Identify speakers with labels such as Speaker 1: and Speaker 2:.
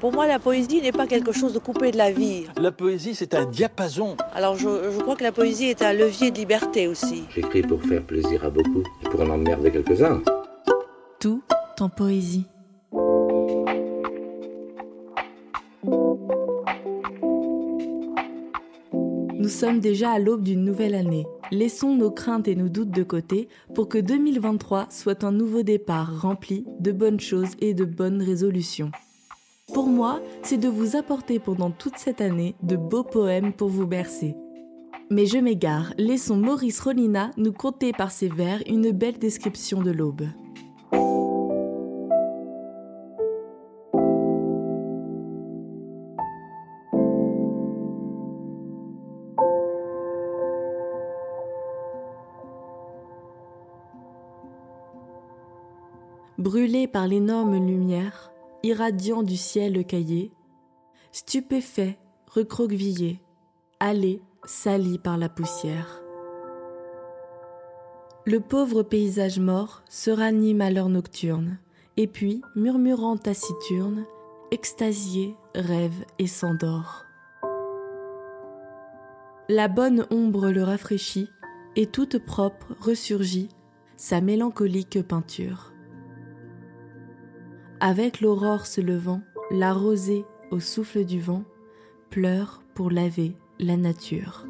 Speaker 1: Pour moi, la poésie n'est pas quelque chose de coupé de la vie.
Speaker 2: La poésie, c'est un diapason.
Speaker 1: Alors, je, je crois que la poésie est un levier de liberté aussi.
Speaker 3: J'écris pour faire plaisir à beaucoup et pour en emmerder quelques-uns.
Speaker 4: Tout en poésie. Nous sommes déjà à l'aube d'une nouvelle année. Laissons nos craintes et nos doutes de côté pour que 2023 soit un nouveau départ rempli de bonnes choses et de bonnes résolutions. Pour moi, c'est de vous apporter pendant toute cette année de beaux poèmes pour vous bercer. Mais je m'égare, laissons Maurice Rolina nous conter par ses vers une belle description de l'aube. Brûlé par l'énorme lumière, irradiant du ciel caillé, stupéfait, recroquevillé, allé, sali par la poussière. Le pauvre paysage mort se ranime à l'heure nocturne, et puis, murmurant taciturne, extasié, rêve et s'endort. La bonne ombre le rafraîchit, et toute propre ressurgit sa mélancolique peinture. Avec l'aurore se levant, la rosée au souffle du vent pleure pour laver la nature.